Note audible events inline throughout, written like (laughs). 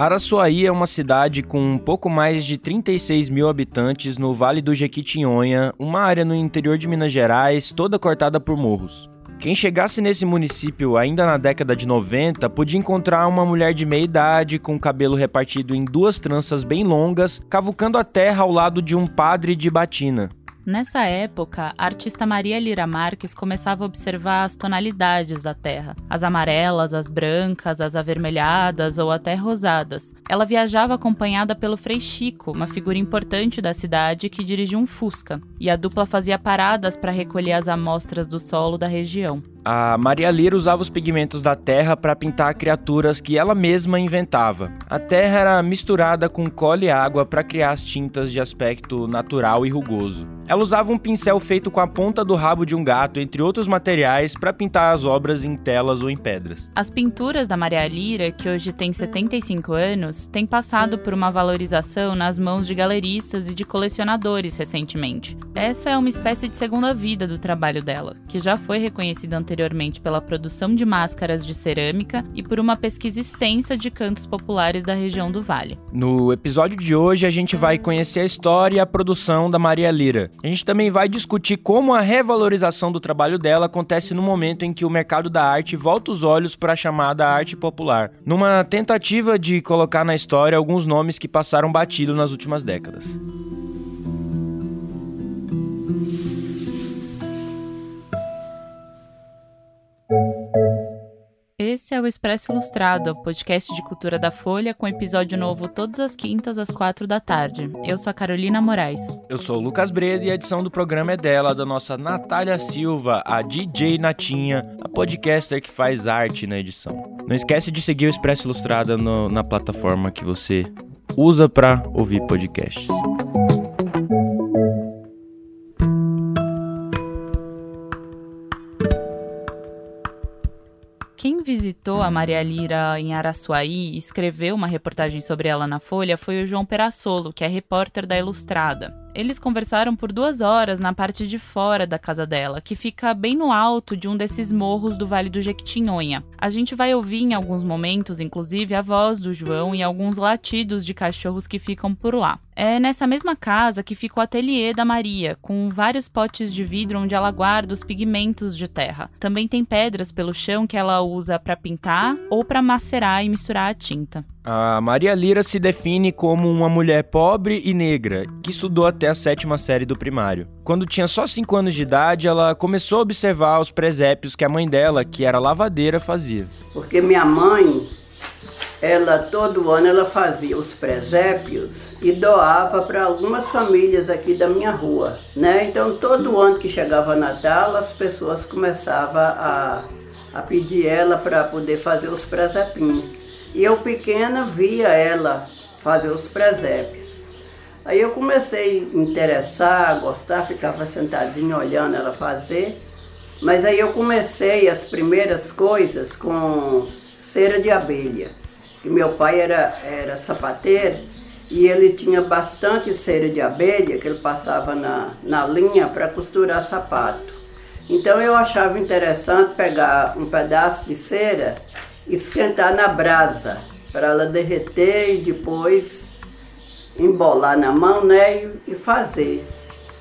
Araçuaí é uma cidade com um pouco mais de 36 mil habitantes no Vale do Jequitinhonha, uma área no interior de Minas Gerais, toda cortada por morros. Quem chegasse nesse município ainda na década de 90 podia encontrar uma mulher de meia idade com o cabelo repartido em duas tranças bem longas, cavucando a terra ao lado de um padre de batina. Nessa época, a artista Maria Lira Marques começava a observar as tonalidades da terra, as amarelas, as brancas, as avermelhadas ou até rosadas. Ela viajava acompanhada pelo Frei Chico, uma figura importante da cidade que dirigia um Fusca, e a dupla fazia paradas para recolher as amostras do solo da região. A Maria Lira usava os pigmentos da terra para pintar criaturas que ela mesma inventava. A terra era misturada com cola e água para criar as tintas de aspecto natural e rugoso. Ela usava um pincel feito com a ponta do rabo de um gato, entre outros materiais, para pintar as obras em telas ou em pedras. As pinturas da Maria Lira, que hoje tem 75 anos, têm passado por uma valorização nas mãos de galeristas e de colecionadores recentemente. Essa é uma espécie de segunda vida do trabalho dela, que já foi reconhecida anteriormente pela produção de máscaras de cerâmica e por uma pesquisa extensa de cantos populares da região do Vale. No episódio de hoje, a gente vai conhecer a história e a produção da Maria Lira. A gente também vai discutir como a revalorização do trabalho dela acontece no momento em que o mercado da arte volta os olhos para a chamada arte popular, numa tentativa de colocar na história alguns nomes que passaram batido nas últimas décadas. Esse é o Expresso Ilustrado, podcast de cultura da Folha, com episódio novo todas as quintas às quatro da tarde. Eu sou a Carolina Moraes. Eu sou o Lucas Breda e a edição do programa é dela, da nossa Natália Silva, a DJ Natinha, a podcaster que faz arte na edição. Não esquece de seguir o Expresso Ilustrado no, na plataforma que você usa para ouvir podcasts. A Maria Lira em Araçuaí e escreveu uma reportagem sobre ela na Folha foi o João Perassolo, que é repórter da Ilustrada. Eles conversaram por duas horas na parte de fora da casa dela, que fica bem no alto de um desses morros do Vale do Jequitinhonha. A gente vai ouvir em alguns momentos, inclusive, a voz do João e alguns latidos de cachorros que ficam por lá. É nessa mesma casa que fica o ateliê da Maria, com vários potes de vidro onde ela guarda os pigmentos de terra. Também tem pedras pelo chão que ela usa para pintar ou para macerar e misturar a tinta. A Maria Lira se define como uma mulher pobre e negra, que estudou até a sétima série do primário. Quando tinha só 5 anos de idade, ela começou a observar os presépios que a mãe dela, que era lavadeira, fazia. Porque minha mãe, ela todo ano ela fazia os presépios e doava para algumas famílias aqui da minha rua, né? Então todo ano que chegava Natal, as pessoas começavam a, a pedir ela para poder fazer os presépinhos. E eu pequena via ela fazer os presépios. Aí eu comecei a interessar, a gostar, ficava sentadinho olhando ela fazer. Mas aí eu comecei as primeiras coisas com cera de abelha. Que meu pai era, era sapateiro e ele tinha bastante cera de abelha que ele passava na, na linha para costurar sapato. Então eu achava interessante pegar um pedaço de cera esquentar na brasa para ela derreter e depois embolar na mão, né, e fazer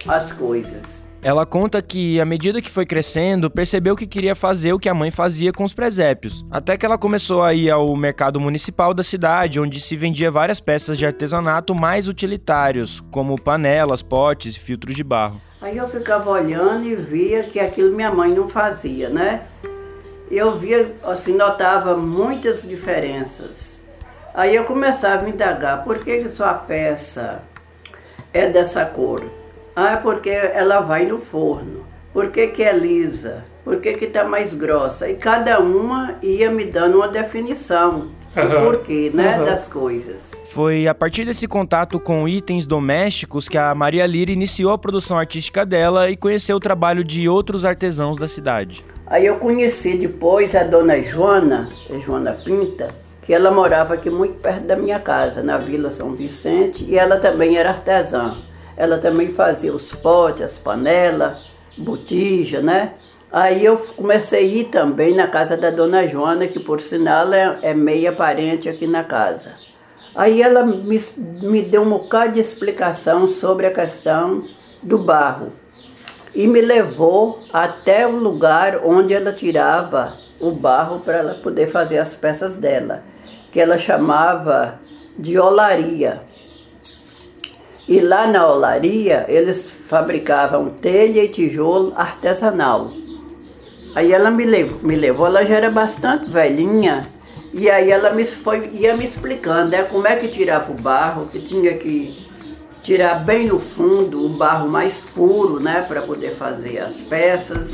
as coisas. Ela conta que, à medida que foi crescendo, percebeu que queria fazer o que a mãe fazia com os presépios. Até que ela começou a ir ao mercado municipal da cidade, onde se vendia várias peças de artesanato mais utilitários, como panelas, potes e filtros de barro. Aí eu ficava olhando e via que aquilo minha mãe não fazia, né? eu via, assim, notava muitas diferenças. Aí eu começava a indagar, por que, que sua peça é dessa cor? Ah, é porque ela vai no forno. Por que, que é lisa? Por que está mais grossa? E cada uma ia me dando uma definição. Uhum. O porquê, né, uhum. das coisas. Foi a partir desse contato com itens domésticos que a Maria Lira iniciou a produção artística dela e conheceu o trabalho de outros artesãos da cidade. Aí eu conheci depois a dona Joana, a Joana Pinta, que ela morava aqui muito perto da minha casa, na Vila São Vicente, e ela também era artesã. Ela também fazia os potes, as panelas, botija, né? Aí eu comecei a ir também na casa da dona Joana, que por sinal é, é meia parente aqui na casa. Aí ela me, me deu um bocado de explicação sobre a questão do barro e me levou até o lugar onde ela tirava o barro para ela poder fazer as peças dela, que ela chamava de olaria. E lá na olaria eles fabricavam telha e tijolo artesanal. Aí ela me levou, me levou, ela já era bastante velhinha, e aí ela me foi, ia me explicando né, como é que tirava o barro, que tinha que tirar bem no fundo o barro mais puro, né, para poder fazer as peças.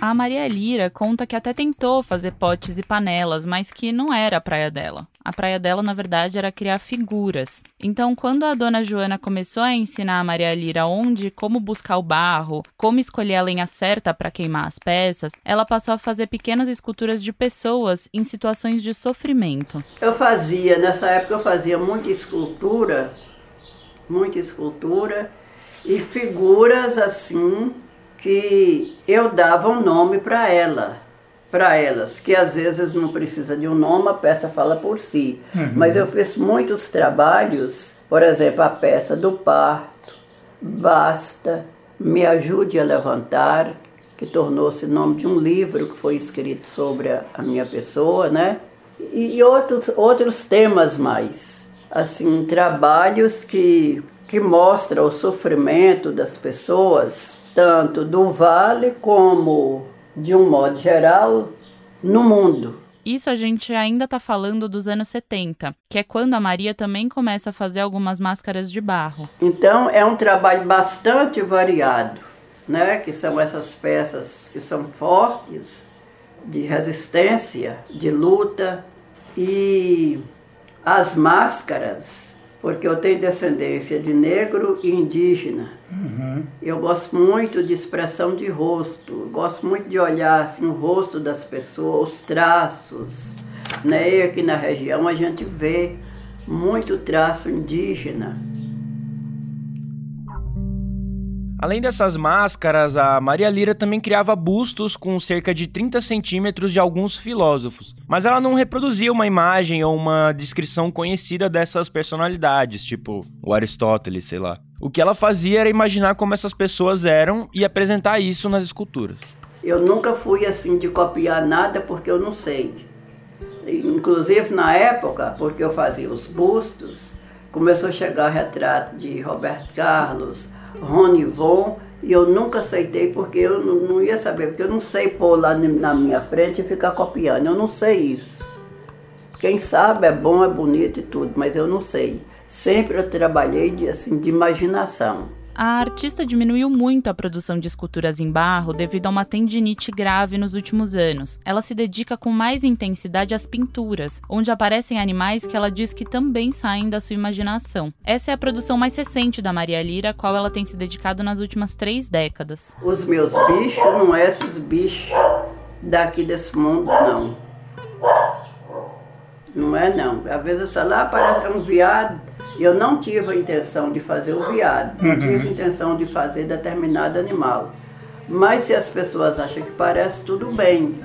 A Maria Lira conta que até tentou fazer potes e panelas, mas que não era a praia dela. A praia dela, na verdade, era criar figuras. Então, quando a dona Joana começou a ensinar a Maria Lira onde, como buscar o barro, como escolher a lenha certa para queimar as peças, ela passou a fazer pequenas esculturas de pessoas em situações de sofrimento. Eu fazia, nessa época eu fazia muita escultura, muita escultura e figuras assim que eu dava um nome para ela, para elas, que às vezes não precisa de um nome, a peça fala por si. Uhum. Mas eu fiz muitos trabalhos, por exemplo, a peça do parto, Basta, Me Ajude a Levantar, que tornou-se nome de um livro que foi escrito sobre a, minha pessoa, né? E outros, outros temas mais. Assim, trabalhos que, que mostram o sofrimento das pessoas tanto do Vale como, de um modo geral, no mundo. Isso a gente ainda está falando dos anos 70, que é quando a Maria também começa a fazer algumas máscaras de barro. Então é um trabalho bastante variado, né? Que são essas peças que são fortes, de resistência, de luta e as máscaras porque eu tenho descendência de negro e indígena. Uhum. Eu gosto muito de expressão de rosto, gosto muito de olhar assim, o rosto das pessoas, os traços. Né? E aqui na região a gente vê muito traço indígena. Além dessas máscaras, a Maria Lira também criava bustos com cerca de 30 centímetros de alguns filósofos. Mas ela não reproduzia uma imagem ou uma descrição conhecida dessas personalidades, tipo o Aristóteles, sei lá. O que ela fazia era imaginar como essas pessoas eram e apresentar isso nas esculturas. Eu nunca fui assim de copiar nada porque eu não sei. Inclusive na época, porque eu fazia os bustos, começou a chegar retrato de Roberto Carlos, Rony Von, e eu nunca aceitei porque eu não, não, ia saber, porque eu não sei pôr lá na minha frente e ficar copiando, eu não sei isso. Quem sabe é bom, é bonito e tudo, mas eu não sei. Sempre eu trabalhei de, assim, de imaginação. A artista diminuiu muito a produção de esculturas em barro devido a uma tendinite grave nos últimos anos. Ela se dedica com mais intensidade às pinturas, onde aparecem animais que ela diz que também saem da sua imaginação. Essa é a produção mais recente da Maria Lira, a qual ela tem se dedicado nas últimas três décadas. Os meus bichos não é esses bichos daqui desse mundo, não. Não é não. Às vezes, sei lá, parece um viado eu não tive a intenção de fazer o viado, não uhum. tive a intenção de fazer determinado animal. Mas se as pessoas acham que parece, tudo bem.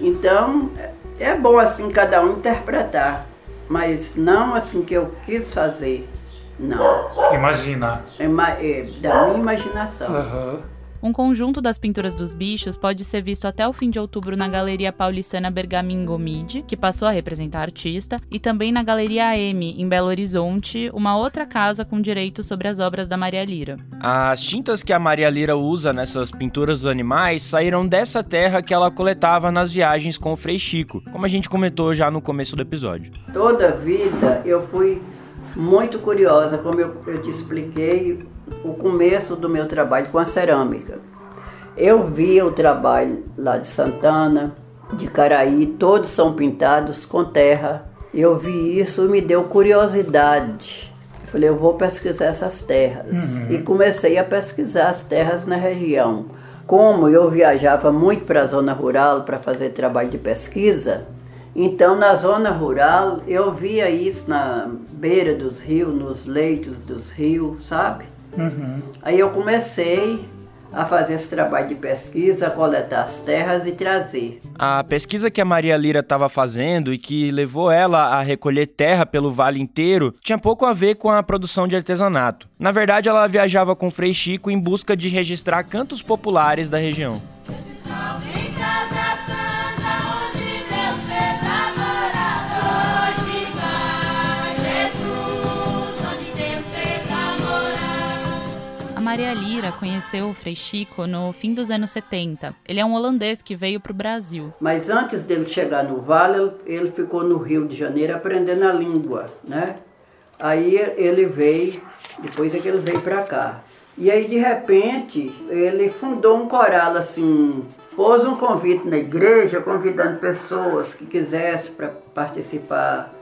Então, é bom assim cada um interpretar, mas não assim que eu quis fazer. Não. Você imagina. É, é da minha imaginação. Uhum. Um conjunto das pinturas dos bichos pode ser visto até o fim de outubro na Galeria Paulistana Bergamingo Mid, que passou a representar a artista, e também na Galeria AM, em Belo Horizonte, uma outra casa com direitos sobre as obras da Maria Lira. As tintas que a Maria Lira usa nessas pinturas dos animais saíram dessa terra que ela coletava nas viagens com o Frei Chico, como a gente comentou já no começo do episódio. Toda a vida eu fui muito curiosa, como eu, eu te expliquei, o começo do meu trabalho com a cerâmica. Eu via o trabalho lá de Santana, de Caraí, todos são pintados com terra. Eu vi isso e me deu curiosidade. Eu falei, eu vou pesquisar essas terras. Uhum. E comecei a pesquisar as terras na região. Como eu viajava muito para a zona rural para fazer trabalho de pesquisa, então, na zona rural, eu via isso na beira dos rios, nos leitos dos rios, sabe? Uhum. Aí eu comecei a fazer esse trabalho de pesquisa, coletar as terras e trazer. A pesquisa que a Maria Lira estava fazendo e que levou ela a recolher terra pelo vale inteiro tinha pouco a ver com a produção de artesanato. Na verdade, ela viajava com Frei Chico em busca de registrar cantos populares da região. Maria Lira conheceu o Frei Chico no fim dos anos 70. Ele é um holandês que veio para o Brasil. Mas antes dele chegar no Vale, ele ficou no Rio de Janeiro aprendendo a língua, né? Aí ele veio, depois é que ele veio para cá. E aí, de repente, ele fundou um coral assim, pôs um convite na igreja, convidando pessoas que quisessem para participar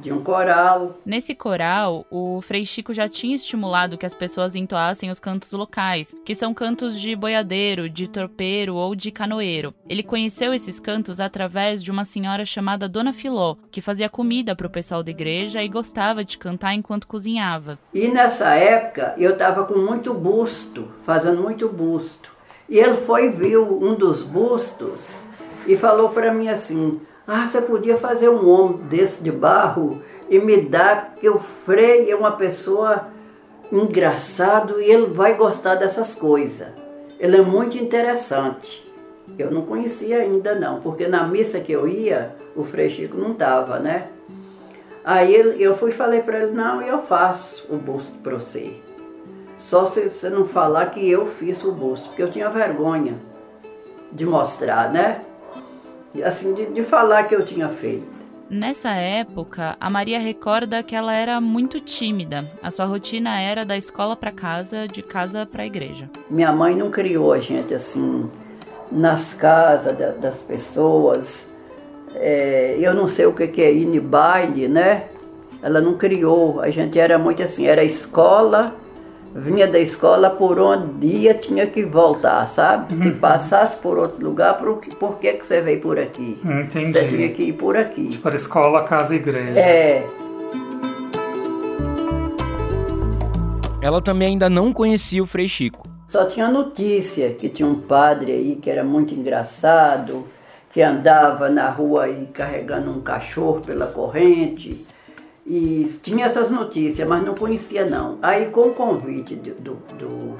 de um coral. Nesse coral, o Frei Chico já tinha estimulado que as pessoas entoassem os cantos locais, que são cantos de boiadeiro, de torpeiro ou de canoeiro. Ele conheceu esses cantos através de uma senhora chamada Dona Filó, que fazia comida para o pessoal da igreja e gostava de cantar enquanto cozinhava. E nessa época eu estava com muito busto, fazendo muito busto. E ele foi viu um dos bustos e falou para mim assim: ah, você podia fazer um homem desse de barro e me dar, porque o Frei é uma pessoa engraçado e ele vai gostar dessas coisas. Ele é muito interessante. Eu não conhecia ainda não, porque na missa que eu ia, o Frei Chico não estava, né? Aí eu fui e falei para ele, não, eu faço o busto para você. Só se você não falar que eu fiz o busto, porque eu tinha vergonha de mostrar, né? Assim, de, de falar que eu tinha feito. Nessa época, a Maria recorda que ela era muito tímida. A sua rotina era da escola para casa, de casa para a igreja. Minha mãe não criou a gente assim nas casas da, das pessoas. É, eu não sei o que, que é ir no baile, né? Ela não criou. A gente era muito assim, era escola, vinha da escola por onde ia, tinha que voltar, sabe? Uhum. Se passasse por outro lugar, por, por que, que você veio por aqui? Entendi. Você tinha que ir por aqui. Tipo, escola, casa e igreja. É. Ela também ainda não conhecia o Frei Chico. Só tinha notícia que tinha um padre aí que era muito engraçado, que andava na rua aí carregando um cachorro pela corrente e tinha essas notícias, mas não conhecia não. Aí com o convite do, do,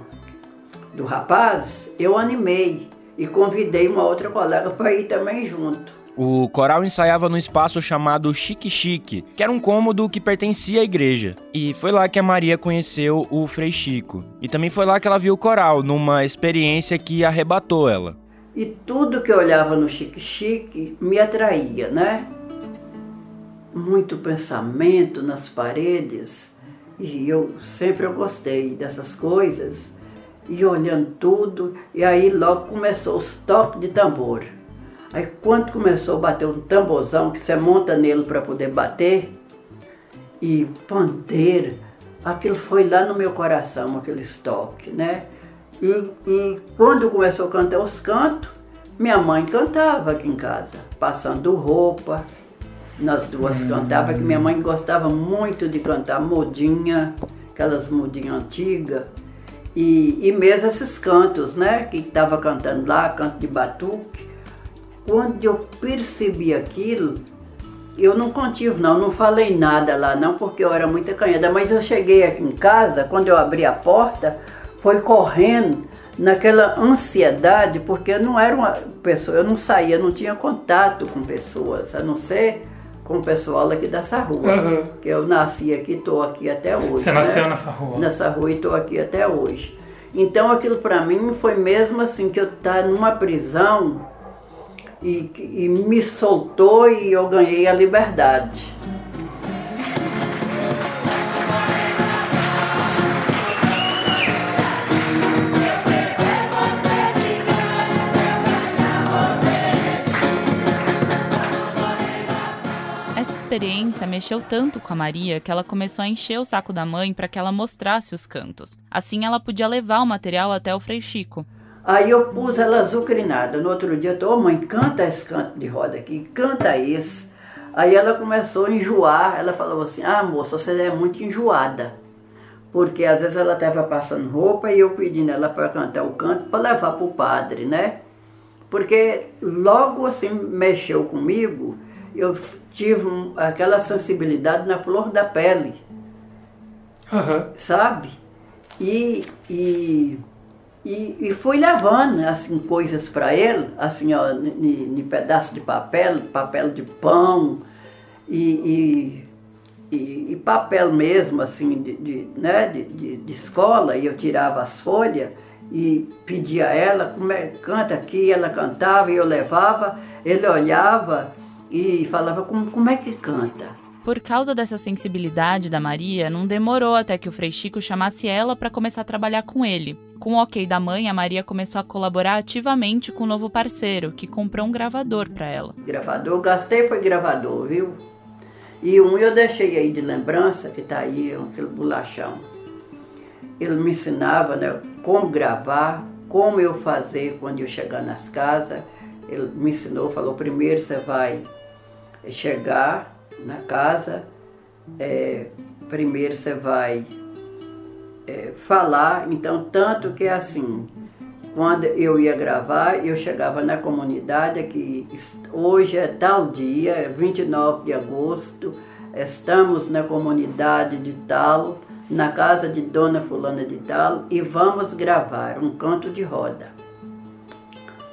do, rapaz, eu animei e convidei uma outra colega para ir também junto. O coral ensaiava num espaço chamado Chique Chique, que era um cômodo que pertencia à igreja. E foi lá que a Maria conheceu o Frei Chico. E também foi lá que ela viu o coral, numa experiência que arrebatou ela. E tudo que eu olhava no Chique Chique me atraía, né? Muito pensamento nas paredes e eu sempre eu gostei dessas coisas e olhando tudo e aí logo começou os toques de tambor. Aí quando começou a bater um tamborzão que você monta nele para poder bater e pandeiro, aquilo foi lá no meu coração, aquele toques, né? E, e quando começou a cantar os cantos, minha mãe cantava aqui em casa, passando roupa, nós duas hum. cantava, que minha mãe gostava muito de cantar modinha, aquelas modinhas antigas, e, e mesmo esses cantos, né, que estava cantando lá, canto de batuque. Quando eu percebi aquilo, eu não contive não, não falei nada lá não, porque eu era muito acanhada, mas eu cheguei aqui em casa, quando eu abri a porta, foi correndo naquela ansiedade, porque eu não era uma pessoa, eu não saía, não tinha contato com pessoas, a não ser com o pessoal aqui dessa rua. Uhum. Que eu nasci aqui, estou aqui até hoje. Você né? nasceu nessa rua? Nessa rua e estou aqui até hoje. Então aquilo para mim foi mesmo assim que eu estar tá numa prisão e, e me soltou e eu ganhei a liberdade. Experiência mexeu tanto com a Maria que ela começou a encher o saco da mãe para que ela mostrasse os cantos. Assim ela podia levar o material até o Frei Chico. Aí eu pus ela azucrinada. No outro dia, eu tô, oh, mãe, canta esse canto de roda aqui, canta esse. Aí ela começou a enjoar. Ela falou assim: Ah, moça, você é muito enjoada. porque às vezes ela estava passando roupa e eu pedindo ela para cantar o canto para levar para o padre, né? Porque logo assim mexeu comigo, eu tive um, aquela sensibilidade na flor da pele, Aham. sabe? E, e, e, e fui levando assim coisas para ele, assim ó, em pedaço de papel, papel de pão e, e, e, e papel mesmo assim de, de, né, de, de, de escola e eu tirava as folhas e pedia a ela, como é, canta aqui, ela cantava e eu levava, ele olhava e falava, como, como é que canta? Por causa dessa sensibilidade da Maria, não demorou até que o Frei Chico chamasse ela para começar a trabalhar com ele. Com o ok da mãe, a Maria começou a colaborar ativamente com o novo parceiro, que comprou um gravador para ela. Gravador, gastei foi gravador, viu? E um eu deixei aí de lembrança, que tá aí, aquele bolachão. Ele me ensinava né, como gravar, como eu fazer quando eu chegar nas casas. Ele me ensinou, falou, primeiro você vai chegar na casa, é, primeiro você vai é, falar, então tanto que é assim, quando eu ia gravar, eu chegava na comunidade que hoje é tal dia, 29 de agosto, estamos na comunidade de tal, na casa de Dona Fulana de Tal, e vamos gravar um canto de roda.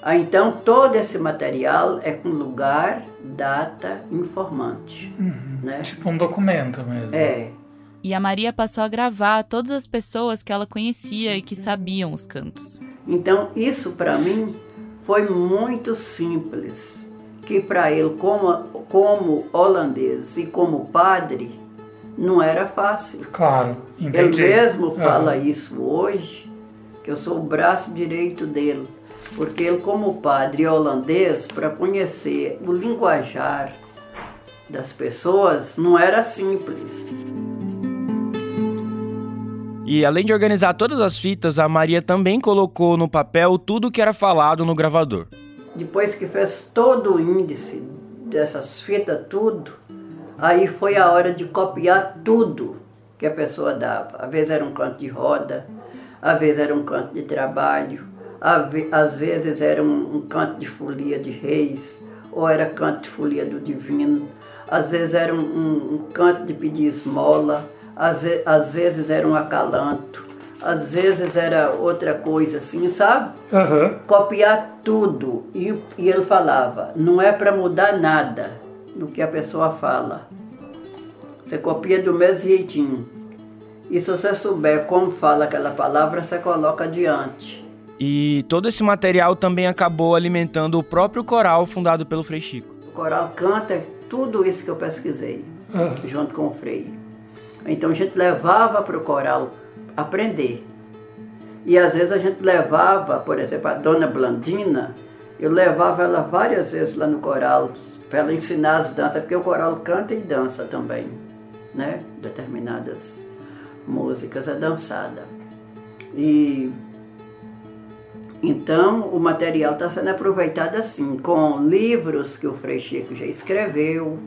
Ah, então, todo esse material é com lugar, data, informante. Uhum. Né? Tipo um documento mesmo. É. E a Maria passou a gravar todas as pessoas que ela conhecia e que sabiam os cantos. Então, isso para mim foi muito simples. Que para ele, como, como holandês e como padre, não era fácil. Claro, entendi. Ele mesmo fala Uhum. isso hoje, que eu sou o braço direito dele. Porque ele, como padre holandês, para conhecer o linguajar das pessoas, não era simples. E além de organizar todas as fitas, a Maria também colocou no papel tudo que era falado no gravador. Depois que fez todo o índice dessas fitas, tudo, aí foi a hora de copiar tudo que a pessoa dava. Às vezes era um canto de roda, às vezes era um canto de trabalho, às ve- às vezes era um, um canto de folia de reis, ou era canto de folia do divino, às vezes era um, um- um canto de pedir esmola, às, ve- às vezes era um acalanto, às vezes era outra coisa assim, sabe? Aham. copiar tudo. E, e ele falava, não é para mudar nada do que a pessoa fala. Você copia do mesmo jeitinho. E se você souber como fala aquela palavra, você coloca adiante. E todo esse material também acabou alimentando o próprio coral fundado pelo Frei Chico. O coral canta tudo isso que eu pesquisei, aham. junto com o Frei. Então a gente levava para o coral aprender. E às vezes a gente levava, por exemplo, a dona Blandina, eu levava ela várias vezes lá no coral para ela ensinar as danças, porque o coral canta e dança também, né? Determinadas músicas é dançada. E então o material está sendo aproveitado assim, com livros que o Frei Chico já escreveu,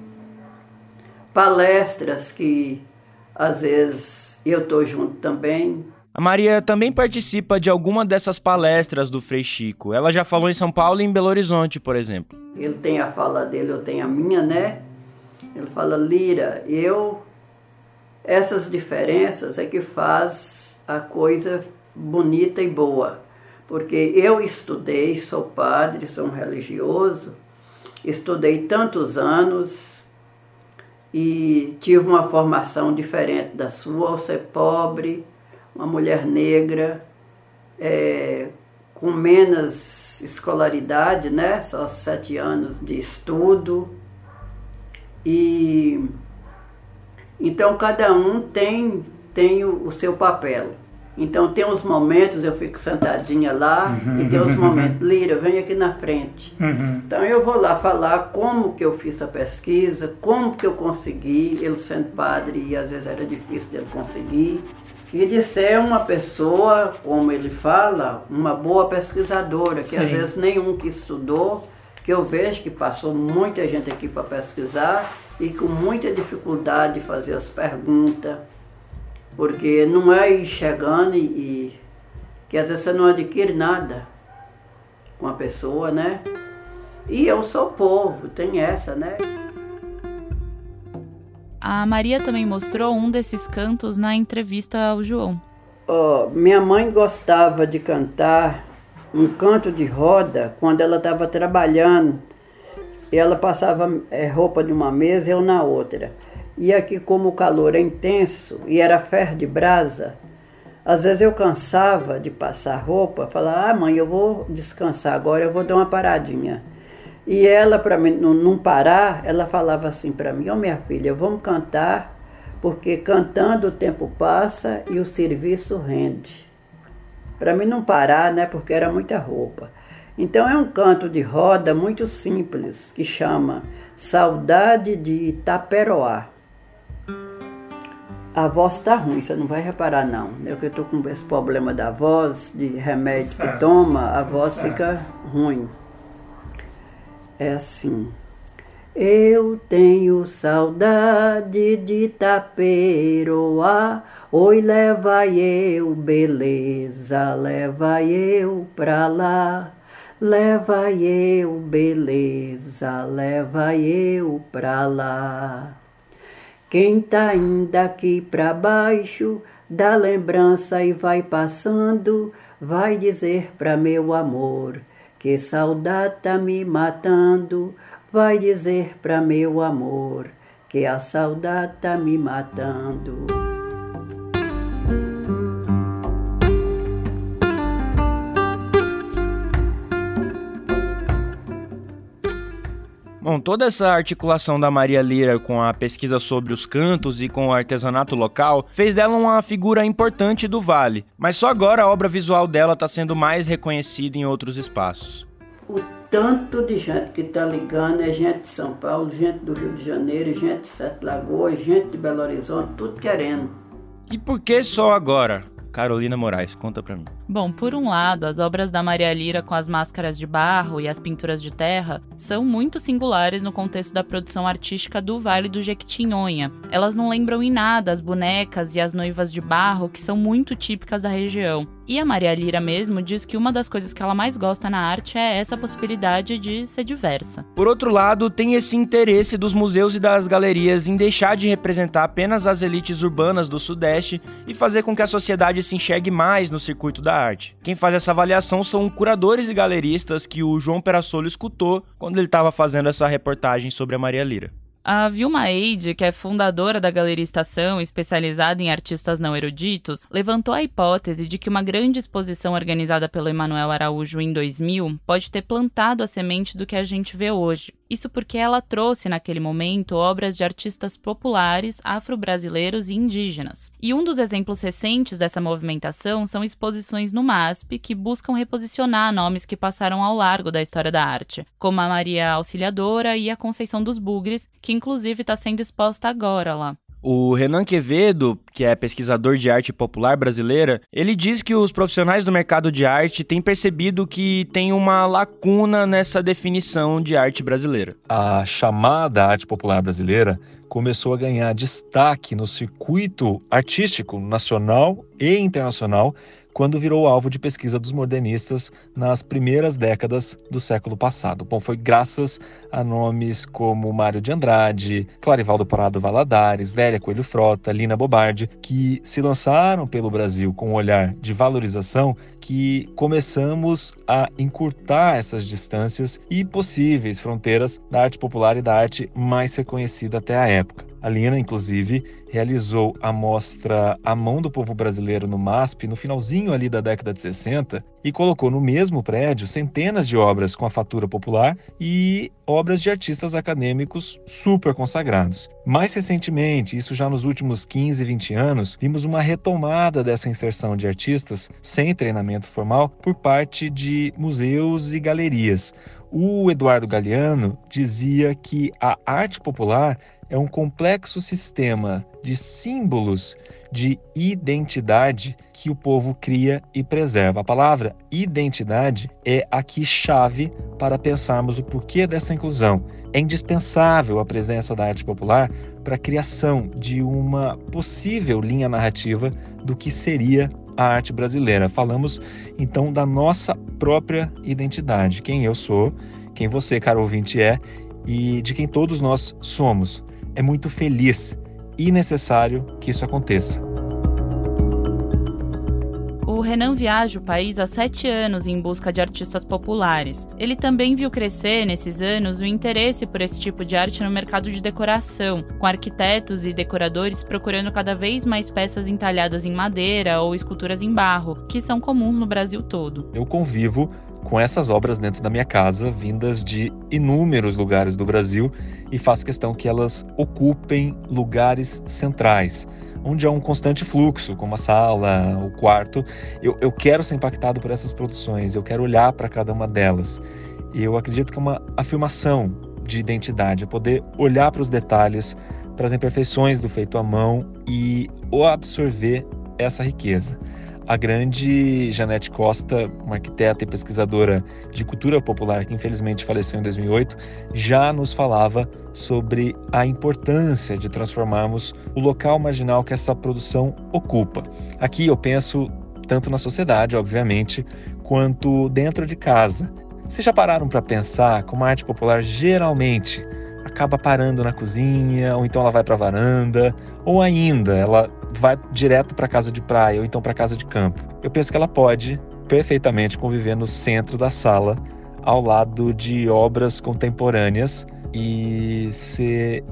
palestras que às vezes eu estou junto também. A Maria também participa de alguma dessas palestras do Frei Chico. Ela já falou em São Paulo e em Belo Horizonte, por exemplo. Ele tem a fala dele, eu tenho a minha, né? Ele fala, Lira, eu. Essas diferenças é que faz a coisa bonita e boa. Porque eu estudei, sou padre, sou um religioso, estudei tantos anos e tive uma formação diferente da sua, ao ser pobre, uma mulher negra, é, com menos escolaridade, né? Só sete anos de estudo. E então cada um tem, tem o, o seu papel. Então tem uns momentos eu fico sentadinha lá e tem uns momentos, Lira, vem aqui na frente. Uhum. Então eu vou lá falar como que eu fiz a pesquisa, como que eu consegui, ele sendo padre e às vezes era difícil de ele conseguir. E de ser uma pessoa, como ele fala, uma boa pesquisadora, que Sim. às vezes nenhum que estudou, que eu vejo que passou muita gente aqui para pesquisar e com muita dificuldade de fazer as perguntas. Porque não é ir chegando e, e que às vezes você não adquire nada com a pessoa, né? E eu sou povo, tem essa, né? A Maria também mostrou um desses cantos na entrevista ao João. Oh, minha mãe gostava de cantar um canto de roda quando ela estava trabalhando. Ela passava é, roupa de uma mesa e eu na outra. E aqui, como o calor é intenso e era ferro de brasa, às vezes eu cansava de passar roupa, falava, ah mãe, eu vou descansar agora, eu vou dar uma paradinha. E ela, para não parar, ela falava assim para mim, ó oh, minha filha, vamos cantar, porque cantando o tempo passa e o serviço rende. Para mim não parar, né, porque era muita roupa. Então é um canto de roda muito simples, que chama Saudade de Itaperoá. A voz está ruim, você não vai reparar não. Eu que estou com esse problema da voz, de remédio certo. que toma, a voz certo. fica ruim. É assim. Eu tenho saudade de Taperoá, oi leva eu, beleza, leva eu pra lá. Leva eu, beleza, leva eu pra lá. Quem tá indo aqui pra baixo, da lembrança e vai passando, vai dizer pra meu amor que saudade tá me matando, vai dizer pra meu amor que a saudade tá me matando. Bom, toda essa articulação da Maria Lira com a pesquisa sobre os cantos e com o artesanato local fez dela uma figura importante do Vale, mas só agora a obra visual dela está sendo mais reconhecida em outros espaços. O tanto de gente que está ligando é gente de São Paulo, gente do Rio de Janeiro, gente de Sete Lagoas, gente de Belo Horizonte, tudo querendo. E por que só agora? Carolina Moraes, conta pra mim. Bom, por um lado, as obras da Maria Lira com as máscaras de barro e as pinturas de terra são muito singulares no contexto da produção artística do Vale do Jequitinhonha. Elas não lembram em nada as bonecas e as noivas de barro que são muito típicas da região. E a Maria Lira mesmo diz que uma das coisas que ela mais gosta na arte é essa possibilidade de ser diversa. Por outro lado, tem esse interesse dos museus e das galerias em deixar de representar apenas as elites urbanas do Sudeste e fazer com que a sociedade se enxergue mais no circuito da arte. Quem faz essa avaliação são curadores e galeristas que o João Perassolo escutou quando ele estava fazendo essa reportagem sobre a Maria Lira. A Vilma Eide, que é fundadora da Galeria Estação, especializada em artistas não eruditos, levantou a hipótese de que uma grande exposição organizada pelo Emanuel Araújo em 2000 pode ter plantado a semente do que a gente vê hoje. Isso porque ela trouxe naquele momento obras de artistas populares, afro-brasileiros e indígenas. E um dos exemplos recentes dessa movimentação são exposições no MASP que buscam reposicionar nomes que passaram ao largo da história da arte, como a Maria Auxiliadora e a Conceição dos Bugres, que inclusive está sendo exposta agora lá. O Renan Quevedo, que é pesquisador de arte popular brasileira, ele diz que os profissionais do mercado de arte têm percebido que tem uma lacuna nessa definição de arte brasileira. A chamada arte popular brasileira começou a ganhar destaque no circuito artístico nacional e internacional quando virou alvo de pesquisa dos modernistas nas primeiras décadas do século passado. Bom, foi graças a nomes como Mário de Andrade, Clarivaldo Parado Valadares, Lélia Coelho Frota, Lina Bobardi, que se lançaram pelo Brasil com um olhar de valorização que começamos a encurtar essas distâncias e possíveis fronteiras da arte popular e da arte mais reconhecida até a época. A Lina, inclusive, realizou a mostra A Mão do Povo Brasileiro no MASP no finalzinho ali da década de 60 e colocou no mesmo prédio centenas de obras com a fatura popular e obras de artistas acadêmicos super consagrados. Mais recentemente, isso já nos últimos 15, 20 anos, vimos uma retomada dessa inserção de artistas sem treinamento formal por parte de museus e galerias. O Eduardo Galeano dizia que a arte popular é um complexo sistema de símbolos de identidade que o povo cria e preserva. A palavra identidade é aqui chave para pensarmos o porquê dessa inclusão. é indispensável a presença da arte popular para a criação de uma possível linha narrativa do que seria a arte brasileira. Falamos então da nossa própria identidade, quem eu sou, quem você, caro ouvinte, é e de quem todos nós somos. É muito feliz e necessário que isso aconteça. O Renan viaja o país há sete anos em busca de artistas populares. Ele também viu crescer, nesses anos, o interesse por esse tipo de arte no mercado de decoração, com arquitetos e decoradores procurando cada vez mais peças entalhadas em madeira ou esculturas em barro, que são comuns no Brasil todo. Eu convivo com essas obras dentro da minha casa, vindas de inúmeros lugares do Brasil, e faço questão que elas ocupem lugares centrais onde há um constante fluxo, como a sala, o quarto. Eu, eu quero ser impactado por essas produções, eu quero olhar para cada uma delas. E eu acredito que é uma afirmação de identidade, é poder olhar para os detalhes, para as imperfeições do feito à mão e absorver essa riqueza. A grande Janete Costa, uma arquiteta e pesquisadora de cultura popular que infelizmente faleceu em 2008, já nos falava sobre a importância de transformarmos o local marginal que essa produção ocupa. Aqui eu penso tanto na sociedade, obviamente, quanto dentro de casa. Vocês já pararam para pensar como a arte popular geralmente acaba parando na cozinha, ou então ela vai para a varanda, ou ainda ela vai direto para casa de praia ou então para casa de campo. Eu penso que ela pode perfeitamente conviver no centro da sala, ao lado de obras contemporâneas e ser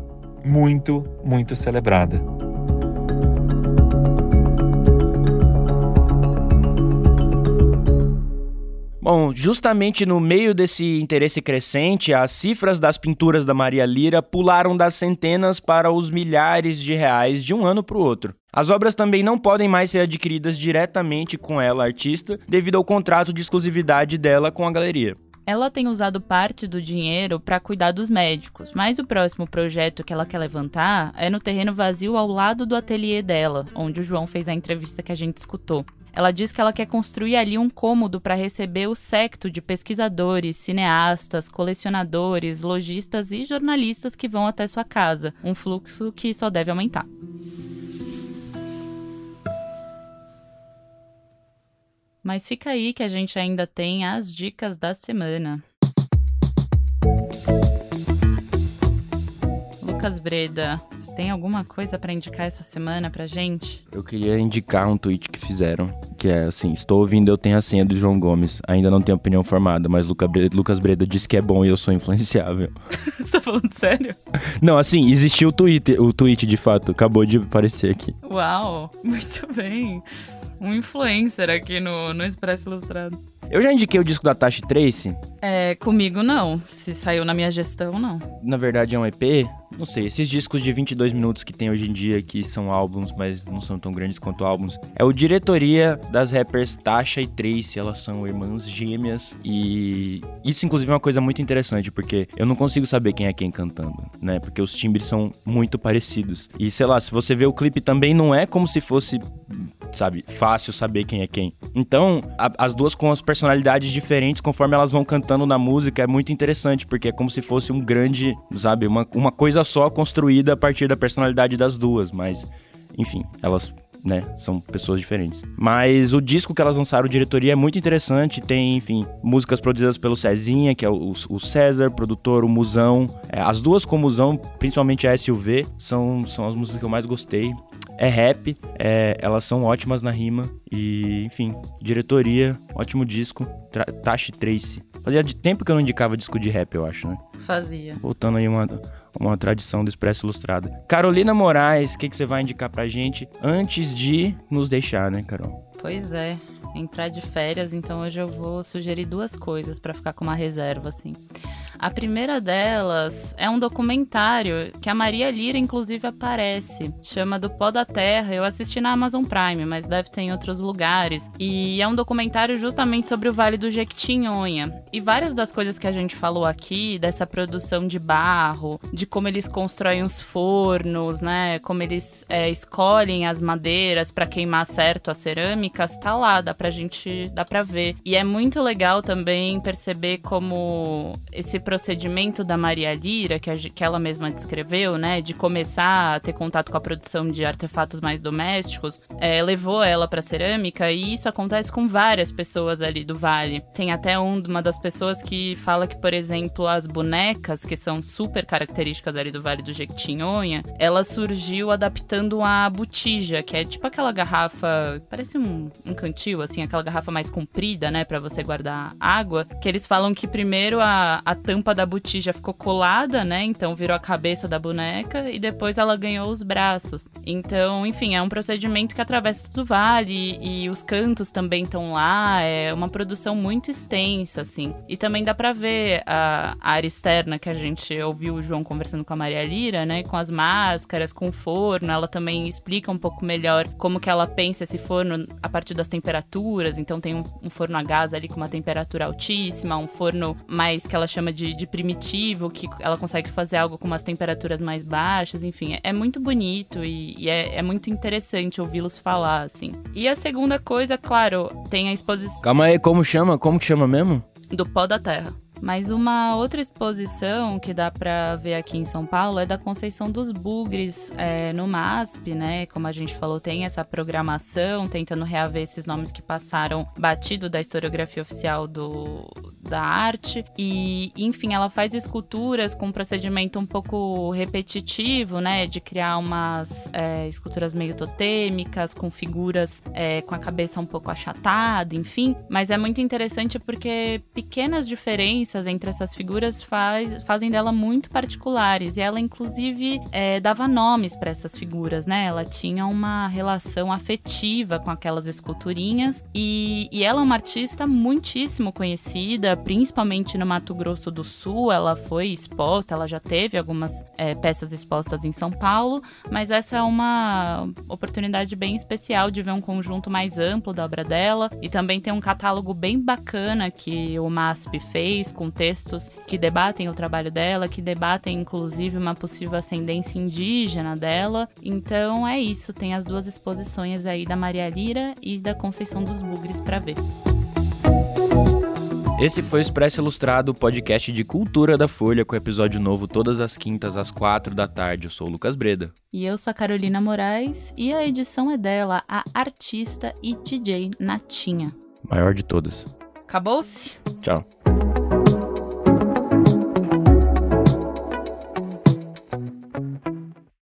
muito, muito celebrada. Bom, justamente no meio desse interesse crescente, as cifras das pinturas da Maria Lira pularam das centenas para os milhares de reais de um ano para o outro. As obras também não podem mais ser adquiridas diretamente com ela, artista, devido ao contrato de exclusividade dela com a galeria. Ela tem usado parte do dinheiro para cuidar dos médicos, mas o próximo projeto que ela quer levantar é no terreno vazio ao lado do ateliê dela, onde o João fez a entrevista que a gente escutou. Ela diz que ela quer construir ali um cômodo para receber o secto de pesquisadores, cineastas, colecionadores, lojistas e jornalistas que vão até sua casa, um fluxo que só deve aumentar. Mas fica aí que a gente ainda tem as dicas da semana. Lucas Breda, você tem alguma coisa para indicar essa semana pra gente? Eu queria indicar um tweet que fizeram, que é assim: Estou ouvindo, eu tenho a senha do João Gomes. Ainda não tenho opinião formada, mas Luca Breda, Lucas Breda disse que é bom e eu sou influenciável. (laughs) você tá falando sério? Não, assim, existiu o tweet, o tweet de fato, acabou de aparecer aqui. Uau, muito bem. Um influencer aqui no, no Expresso Ilustrado. Eu já indiquei o disco da Tashi Trace. É, comigo não. Se saiu na minha gestão, não. Na verdade é um EP. Não sei, esses discos de 22 minutos que tem hoje em dia, que são álbuns, mas não são tão grandes quanto álbuns. É o diretoria das rappers Tasha e Trace. Elas são irmãs gêmeas. E isso, inclusive, é uma coisa muito interessante, porque eu não consigo saber quem é quem cantando, né? Porque os timbres são muito parecidos. E sei lá, se você vê o clipe também, não é como se fosse, sabe, fácil saber quem é quem. Então, a, as duas com as personalidades diferentes conforme elas vão cantando na música é muito interessante, porque é como se fosse um grande, sabe, uma, uma coisa só construída a partir da personalidade das duas, mas enfim, elas né? São pessoas diferentes. Mas o disco que elas lançaram, Diretoria, é muito interessante. Tem, enfim, músicas produzidas pelo Cezinha, que é o, o César, produtor, o Musão. É, as duas com o Musão, principalmente a SUV, são, são as músicas que eu mais gostei é rap, é, elas são ótimas na rima e, enfim, diretoria, ótimo disco, Tra Tashi Trace. Fazia de tempo que eu não indicava disco de rap, eu acho, né? Fazia. Voltando aí uma, uma tradição do Expresso Ilustrada. Carolina Moraes, o que, que você vai indicar pra gente antes de nos deixar, né, Carol? Pois é, entrar de férias, então hoje eu vou sugerir duas coisas para ficar com uma reserva, assim. A primeira delas é um documentário que a Maria Lira, inclusive, aparece. Chama Do Pó da Terra. Eu assisti na Amazon Prime, mas deve ter em outros lugares. E é um documentário justamente sobre o Vale do Jequitinhonha. E várias das coisas que a gente falou aqui, dessa produção de barro, de como eles constroem os fornos, né? Como eles é, escolhem as madeiras para queimar certo as cerâmicas, tá lá, dá pra gente, dá pra ver. E é muito legal também perceber como esse procedimento da Maria Lira, que, a, que ela mesma descreveu, né, de começar a ter contato com a produção de artefatos mais domésticos, é, levou ela para cerâmica e isso acontece com várias pessoas ali do Vale. Tem até um, uma das pessoas que fala que, por exemplo, as bonecas, que são super características ali do Vale do Jequitinhonha, ela surgiu adaptando a botija, que é tipo aquela garrafa, parece um, um cantil, assim, aquela garrafa mais comprida, né, para você guardar água, que eles falam que primeiro a, a tampa da botija ficou colada, né, então virou a cabeça da boneca e depois ela ganhou os braços. Então, enfim, é um procedimento que atravessa todo o vale e, e os cantos também estão lá, é uma produção muito extensa, assim. E também dá para ver a, a área externa que a gente ouviu o João conversando com a Maria Lira, né, com as máscaras, com o forno, ela também explica um pouco melhor como que ela pensa esse forno a partir das temperaturas, então tem um, um forno a gás ali com uma temperatura altíssima, um forno mais que ela chama de, de primitivo, que ela consegue fazer algo com umas temperaturas mais baixas, enfim, é, é muito bonito e, e é, é, muito interessante ouvi-los falar, assim. E a segunda coisa, claro, tem a exposição. Calma aí, como chama? Como que chama mesmo? Do pó da terra. Mas uma outra exposição que dá para ver aqui em São Paulo é da Conceição dos Bugres é, no MASP, né? Como a gente falou, tem essa programação tentando reaver esses nomes que passaram batido da historiografia oficial do, da arte. E, enfim, ela faz esculturas com um procedimento um pouco repetitivo, né? De criar umas é, esculturas meio totêmicas, com figuras é, com a cabeça um pouco achatada, enfim. Mas é muito interessante porque pequenas diferenças entre essas figuras faz, fazem dela muito particulares. E ela, inclusive, é, dava nomes para essas figuras, né? Ela tinha uma relação afetiva com aquelas esculturinhas. E, e ela é uma artista muitíssimo conhecida principalmente no Mato Grosso do Sul, ela foi exposta, ela já teve algumas é, peças expostas em São Paulo, mas essa é uma oportunidade bem especial de ver um conjunto mais amplo da obra dela e também tem um catálogo bem bacana que o MASP fez com textos que debatem o trabalho dela, que debatem inclusive uma possível ascendência indígena dela. Então é isso, tem as duas exposições aí da Maria Lira e da Conceição dos Bugres para ver. Esse foi o Expresso Ilustrado, podcast de cultura da Folha, com episódio novo todas as quintas às quatro da tarde. Eu sou o Lucas Breda. E eu sou a Carolina Moraes, e a edição é dela, a artista e DJ Natinha. Maior de todas. Acabou-se? Tchau.